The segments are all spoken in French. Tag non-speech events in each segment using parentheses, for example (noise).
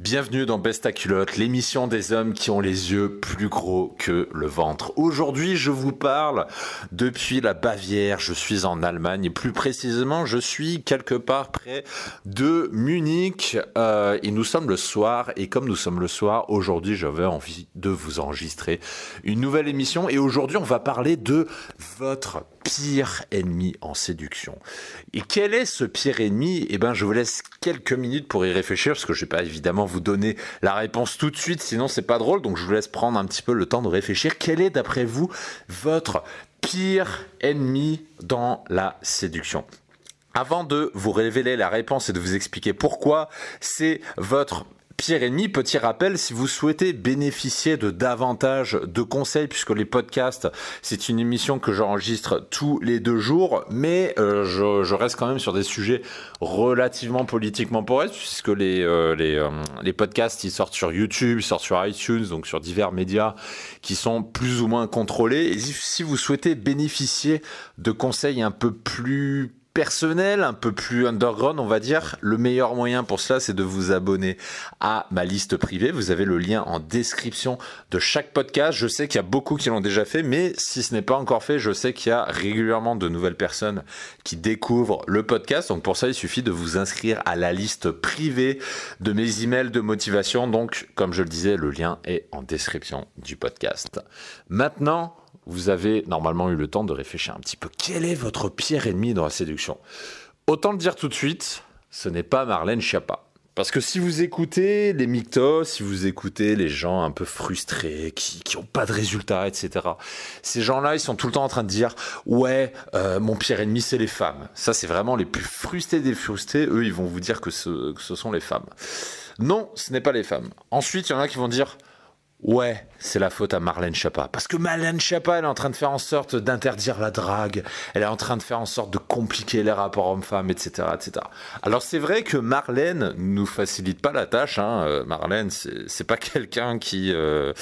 Bienvenue dans Besta Culotte, l'émission des hommes qui ont les yeux plus gros que le ventre. Aujourd'hui, je vous parle depuis la Bavière. Je suis en Allemagne et plus précisément, je suis quelque part près de Munich. Euh, et nous sommes le soir. Et comme nous sommes le soir, aujourd'hui, j'avais envie de vous enregistrer une nouvelle émission. Et aujourd'hui, on va parler de votre pire ennemi en séduction. Et quel est ce pire ennemi? Eh bien, je vous laisse quelques minutes pour y réfléchir, parce que je ne vais pas évidemment vous donner la réponse tout de suite, sinon c'est pas drôle. Donc, je vous laisse prendre un petit peu le temps de réfléchir. Quel est, d'après vous, votre pire ennemi dans la séduction? Avant de vous révéler la réponse et de vous expliquer pourquoi c'est votre Pierre ennemi, petit rappel, si vous souhaitez bénéficier de davantage de conseils, puisque les podcasts, c'est une émission que j'enregistre tous les deux jours, mais euh, je, reste quand même sur des sujets relativement politiquement poreux, puisque les, euh, les, euh, les, podcasts, ils sortent sur YouTube, ils sortent sur iTunes, donc sur divers médias qui sont plus ou moins contrôlés. Et si vous souhaitez bénéficier de conseils un peu plus personnel, un peu plus underground, on va dire, le meilleur moyen pour cela, c'est de vous abonner à ma liste privée. Vous avez le lien en description de chaque podcast. Je sais qu'il y a beaucoup qui l'ont déjà fait, mais si ce n'est pas encore fait, je sais qu'il y a régulièrement de nouvelles personnes qui découvrent le podcast. Donc pour ça, il suffit de vous inscrire à la liste privée de mes emails de motivation. Donc, comme je le disais, le lien est en description du podcast. Maintenant, vous avez normalement eu le temps de réfléchir un petit peu. Quel est votre pire ennemi dans la séduction? Autant le dire tout de suite, ce n'est pas Marlène Schiappa. Parce que si vous écoutez les mictos, si vous écoutez les gens un peu frustrés, qui n'ont pas de résultats, etc., ces gens-là, ils sont tout le temps en train de dire Ouais, euh, mon pire ennemi, c'est les femmes. Ça, c'est vraiment les plus frustrés des frustrés. Eux, ils vont vous dire que ce sont les femmes. Non, ce n'est pas les femmes. Ensuite, il y en a qui vont dire Ouais, c'est la faute à Marlène Schiappa. Parce que Marlène Schiappa, elle est en train de faire en sorte d'interdire la drague. Elle est en train de faire en sorte de compliquer les rapports hommes-femmes, etc., etc. Alors c'est vrai que Marlène nous facilite pas la tâche. Hein. Euh, Marlène, c'est pas (laughs) quelqu'un qui, euh,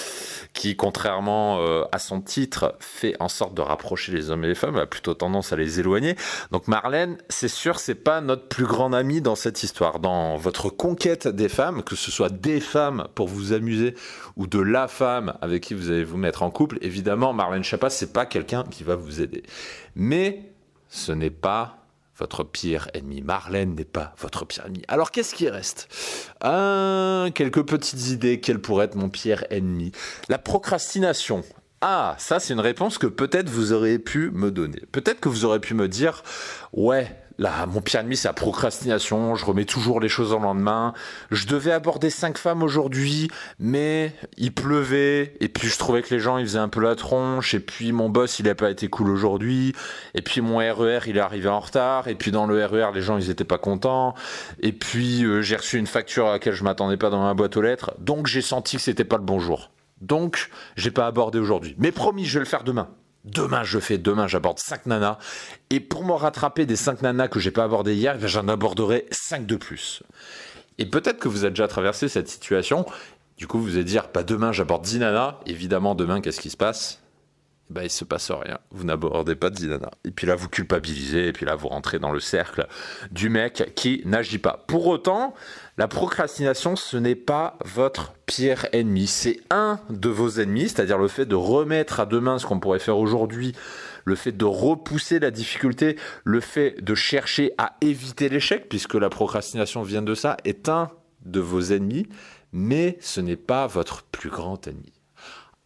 qui, contrairement euh, à son titre, fait en sorte de rapprocher les hommes et les femmes. Elle a plutôt tendance à les éloigner. Donc Marlène, c'est sûr, c'est pas notre plus grand ami dans cette histoire. Dans votre conquête des femmes, que ce soit des femmes pour vous amuser ou de la femme avec qui vous allez vous mettre en couple, évidemment, Marlène Schiappa, c'est pas quelqu'un qui va vous aider. Mais ce n'est pas votre pire ennemi. Marlène n'est pas votre pire ennemi. Alors qu'est-ce qui reste? Quelques petites idées. Quel pourrait être mon pire ennemi La procrastination. Ah, ça c'est une réponse que peut-être vous auriez pu me donner. Peut-être que vous aurez pu me dire, ouais, Là, mon pire ennemi, c'est la procrastination. Je remets toujours les choses au lendemain. Je devais aborder cinq femmes aujourd'hui, mais il pleuvait. Et puis, je trouvais que les gens, ils faisaient un peu la tronche. Et puis, mon boss, il n'a pas été cool aujourd'hui. Et puis, mon RER, e il est arrivé en retard. Et puis, dans le RER, e les gens, ils étaient pas contents. Et puis, euh, j'ai reçu une facture à laquelle je m'attendais pas dans ma boîte aux lettres. Donc, j'ai senti que c'était pas le bon jour. Donc, j'ai pas abordé aujourd'hui. Mais promis, je vais le faire demain. Demain, je fais, demain, j'aborde 5 nanas. Et pour me rattraper des 5 nanas que j'ai pas abordées hier, eh j'en aborderai 5 de plus. Et peut-être que vous avez déjà traversé cette situation. Du coup, vous allez dire, pas demain, j'aborde 10 nanas. Évidemment, demain, qu'est-ce qui se passe? Bah, il se passe rien. Vous n'abordez pas de Zinana. Et puis là, vous culpabilisez, et puis là, vous rentrez dans le cercle du mec qui n'agit pas. Pour autant, la procrastination, ce n'est pas votre pire ennemi. C'est un de vos ennemis, c'est-à-dire le fait de remettre à demain ce qu'on pourrait faire aujourd'hui, le fait de repousser la difficulté, le fait de chercher à éviter l'échec, puisque la procrastination vient de ça, est un de vos ennemis, mais ce n'est pas votre plus grand ennemi.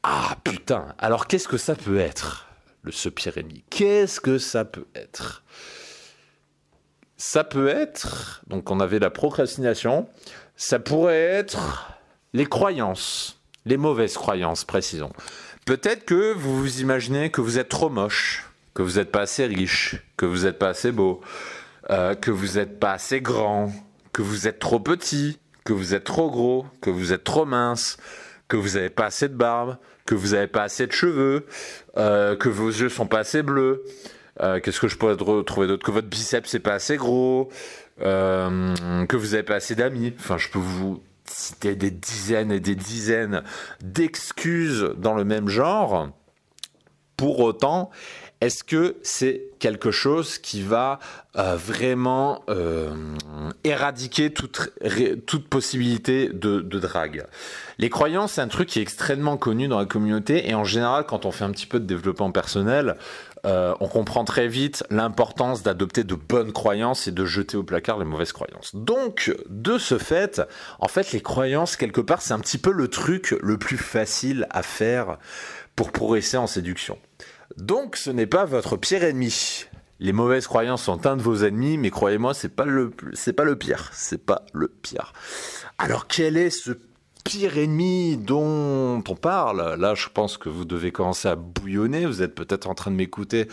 Ah putain, alors qu'est-ce que ça peut être, le ce ennemi Qu'est-ce que ça peut être? Ça peut être, donc on avait la procrastination, ça pourrait être les croyances, les mauvaises croyances, précisons. Peut-être que vous vous imaginez que vous êtes trop moche, que vous n'êtes pas assez riche, que vous n'êtes pas assez beau, euh, que vous n'êtes pas assez grand, que vous êtes trop petit, que vous êtes trop gros, que vous êtes trop mince, que vous n'avez pas assez de barbe, que vous n'avez pas assez de cheveux, euh, que vos yeux sont pas assez bleus. Euh, qu'est-ce que je pourrais trouver d'autre? Que votre biceps n'est pas assez gros, euh, que vous n'avez pas assez d'amis. Enfin, je peux vous citer des dizaines et des dizaines d'excuses dans le même genre. Pour autant, est-ce que c'est quelque chose qui va euh, vraiment euh, éradiquer toute, toute possibilité de, drague? Les croyances, c'est un truc qui est extrêmement connu dans la communauté et en général, quand on fait un petit peu de développement personnel, euh, on comprend très vite l'importance d'adopter de bonnes croyances et de jeter au placard les mauvaises croyances. Donc, de ce fait, en fait, les croyances, quelque part, c'est un petit peu le truc le plus facile à faire pour progresser en séduction. Donc ce n'est pas votre pire ennemi. Les mauvaises croyances sont un de vos ennemis, mais croyez-moi, c'est pas le c'est pas le pire, c'est pas le pire. Alors quel est ce pire ennemi dont on parle? Là, je pense que vous devez commencer à bouillonner. Vous êtes peut-être en train de m'écouter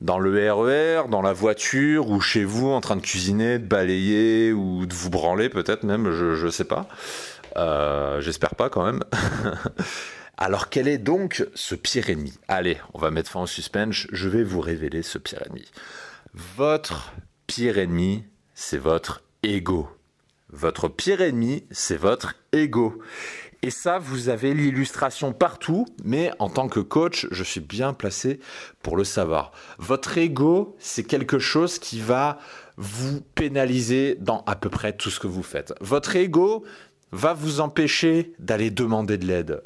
dans le RER, e dans la voiture ou chez vous en train de cuisiner, de balayer ou de vous branler peut-être même, je ne sais pas. Euh, j'espère pas quand même. (laughs) Alors quel est donc ce pire ennemi? Allez, on va mettre fin au suspense, je vais vous révéler ce pire ennemi. Votre pire ennemi, c'est votre ego. Votre pire ennemi, c'est votre ego. Et ça, vous avez l'illustration partout, mais en tant que coach, je suis bien placé pour le savoir. Votre ego, c'est quelque chose qui va vous pénaliser dans à peu près tout ce que vous faites. Votre ego va vous empêcher d'aller demander de l'aide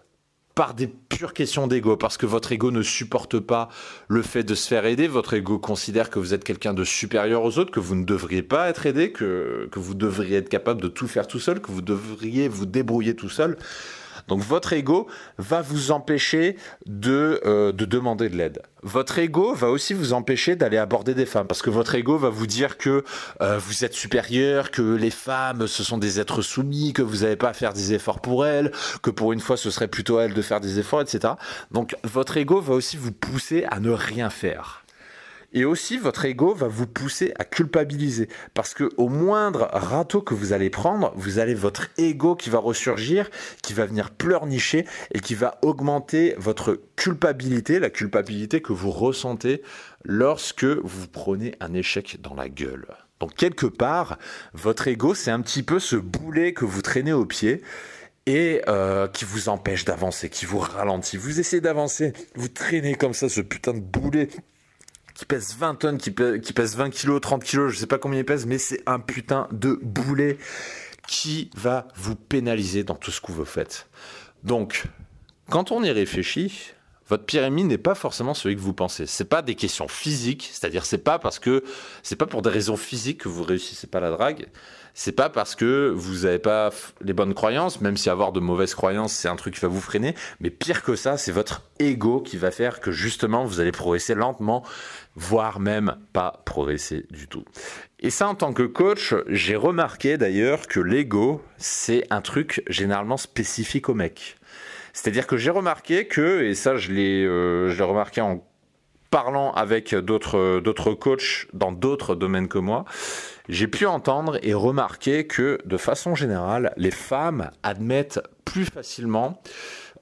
par des pures questions d'ego, parce que votre ego ne supporte pas le fait de se faire aider, votre ego considère que vous êtes quelqu'un de supérieur aux autres, que vous ne devriez pas être aidé, que, que vous devriez être capable de tout faire tout seul, que vous devriez vous débrouiller tout seul. Donc votre ego va vous empêcher de, euh, de demander de l'aide. Votre ego va aussi vous empêcher d'aller aborder des femmes parce que votre ego va vous dire que euh, vous êtes supérieur, que les femmes ce sont des êtres soumis, que vous n'avez pas à faire des efforts pour elles, que pour une fois ce serait plutôt à elles de faire des efforts, etc. Donc votre ego va aussi vous pousser à ne rien faire. Et aussi, votre ego va vous pousser à culpabiliser. Parce que au moindre râteau que vous allez prendre, vous avez votre ego qui va ressurgir, qui va venir pleurnicher et qui va augmenter votre culpabilité, la culpabilité que vous ressentez lorsque vous prenez un échec dans la gueule. Donc quelque part, votre ego, c'est un petit peu ce boulet que vous traînez au pied et euh, qui vous empêche d'avancer, qui vous ralentit. Vous essayez d'avancer, vous traînez comme ça ce putain de boulet qui pèse 20 tonnes, qui pèse, 20 kilos, 30 kilos, je sais pas combien il pèse, mais c'est un putain de boulet qui va vous pénaliser dans tout ce que vous faites. Donc, quand on y réfléchit, votre pire ennemi n'est pas forcément celui que vous pensez. C'est pas des questions physiques, c'est-à-dire c'est pas parce que c'est pas pour des raisons physiques que vous réussissez pas la drague. C'est pas parce que vous n'avez pas les bonnes croyances, même si avoir de mauvaises croyances c'est un truc qui va vous freiner. Mais pire que ça, c'est votre ego qui va faire que justement vous allez progresser lentement, voire même pas progresser du tout. Et ça, en tant que coach, j'ai remarqué d'ailleurs que l'ego, c'est un truc généralement spécifique aux mecs. C'est-à-dire que j'ai remarqué que, et ça je l'ai, euh, remarqué en parlant avec d'autres, d'autres coachs dans d'autres domaines que moi, j'ai pu entendre et remarquer que de façon générale, les femmes admettent plus facilement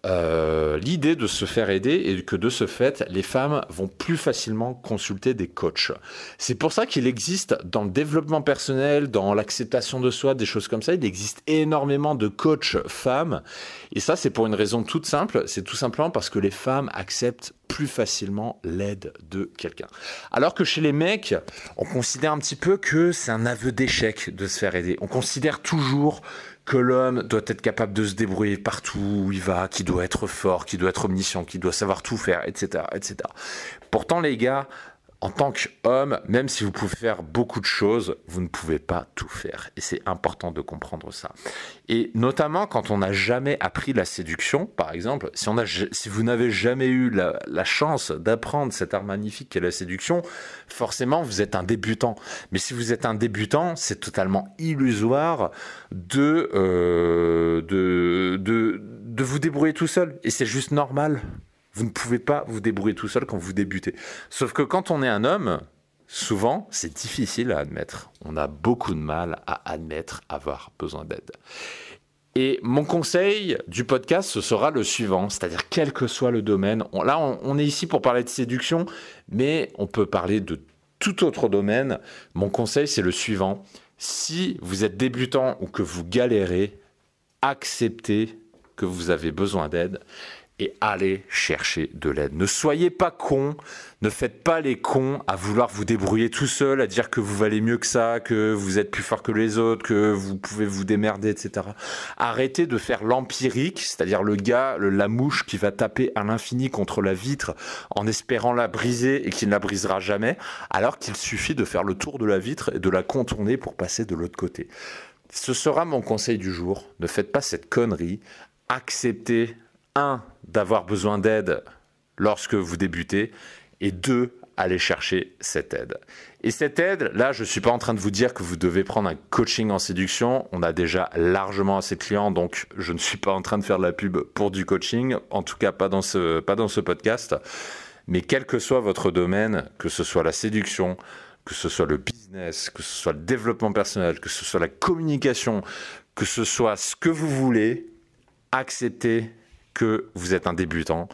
euh, l'idée de se faire aider et que de ce fait, les femmes vont plus facilement consulter des coachs. C'est pour ça qu'il existe dans le développement personnel, dans l'acceptation de soi, des choses comme ça, il existe énormément de coachs femmes. Et ça, c'est pour une raison toute simple, c'est tout simplement parce que les femmes acceptent plus facilement l'aide de quelqu'un. Alors que chez les mecs, on considère un petit peu que c'est un aveu d'échec de se faire aider. On considère toujours que l'homme doit être capable de se débrouiller partout où il va, qu'il doit être fort, qu'il doit être omniscient, qu'il doit savoir tout faire, etc., etc. Pourtant, les gars, en tant qu'homme, même si vous pouvez faire beaucoup de choses, vous ne pouvez pas tout faire. Et c'est important de comprendre ça. Et notamment quand on n'a jamais appris la séduction, par exemple, si, on a, si vous n'avez jamais eu la, chance d'apprendre cet art magnifique qu'est la séduction, forcément vous êtes un débutant. Mais si vous êtes un débutant, c'est totalement illusoire de, euh, de, de vous débrouiller tout seul. Et c'est juste normal. Vous ne pouvez pas vous débrouiller tout seul quand vous débutez. Sauf que quand on est un homme, souvent, c'est difficile à admettre. On a beaucoup de mal à admettre avoir besoin d'aide. Et mon conseil du podcast, ce sera le suivant, c'est-à-dire quel que soit le domaine. là, on, est ici pour parler de séduction, mais on peut parler de tout autre domaine. Mon conseil, c'est le suivant. Si vous êtes débutant ou que vous galérez, acceptez que vous avez besoin d'aide et allez chercher de l'aide. Ne soyez pas cons, ne faites pas les cons à vouloir vous débrouiller tout seul, à dire que vous valez mieux que ça, que vous êtes plus fort que les autres, que vous pouvez vous démerder, etc. Arrêtez de faire l'empirique, c'est-à-dire le gars, la mouche qui va taper à l'infini contre la vitre en espérant la briser et qui ne la brisera jamais, alors qu'il suffit de faire le tour de la vitre et de la contourner pour passer de l'autre côté. Ce sera mon conseil du jour. Ne faites pas cette connerie. Acceptez un, d'avoir besoin d'aide lorsque vous débutez, et deux, aller chercher cette aide. Et cette aide, là, je ne suis pas en train de vous dire que vous devez prendre un coaching en séduction. On a déjà largement assez de clients, donc je ne suis pas en train de faire de la pub pour du coaching, en tout cas pas dans ce, pas dans ce podcast. Mais quel que soit votre domaine, que ce soit la séduction, que ce soit le business, que ce soit le développement personnel, que ce soit la communication, que ce soit ce que vous voulez, acceptez que vous êtes un débutant,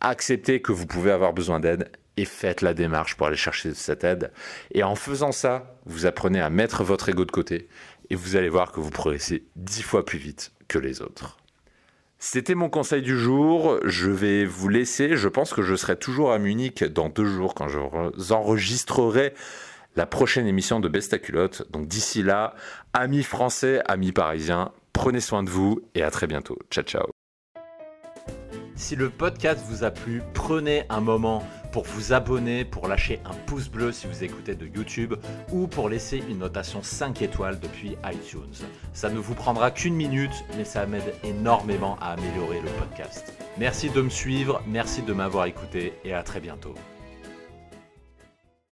acceptez que vous pouvez avoir besoin d'aide et faites la démarche pour aller chercher cette aide. Et en faisant ça, vous apprenez à mettre votre ego de côté et vous allez voir que vous progressez dix fois plus vite que les autres. C'était mon conseil du jour. Je vais vous laisser. Je pense que je serai toujours à Munich dans deux jours quand je enregistrerai la prochaine émission de Bestaculotte. Donc d'ici là, amis français, amis parisiens, prenez soin de vous et à très bientôt. Ciao ciao. Si le podcast vous a plu, prenez un moment pour vous abonner, pour lâcher un pouce bleu si vous écoutez de YouTube ou pour laisser une notation 5 étoiles depuis iTunes. Ça ne vous prendra qu'une minute, mais ça m'aide énormément à améliorer le podcast. Merci de me suivre, merci de m'avoir écouté et à très bientôt.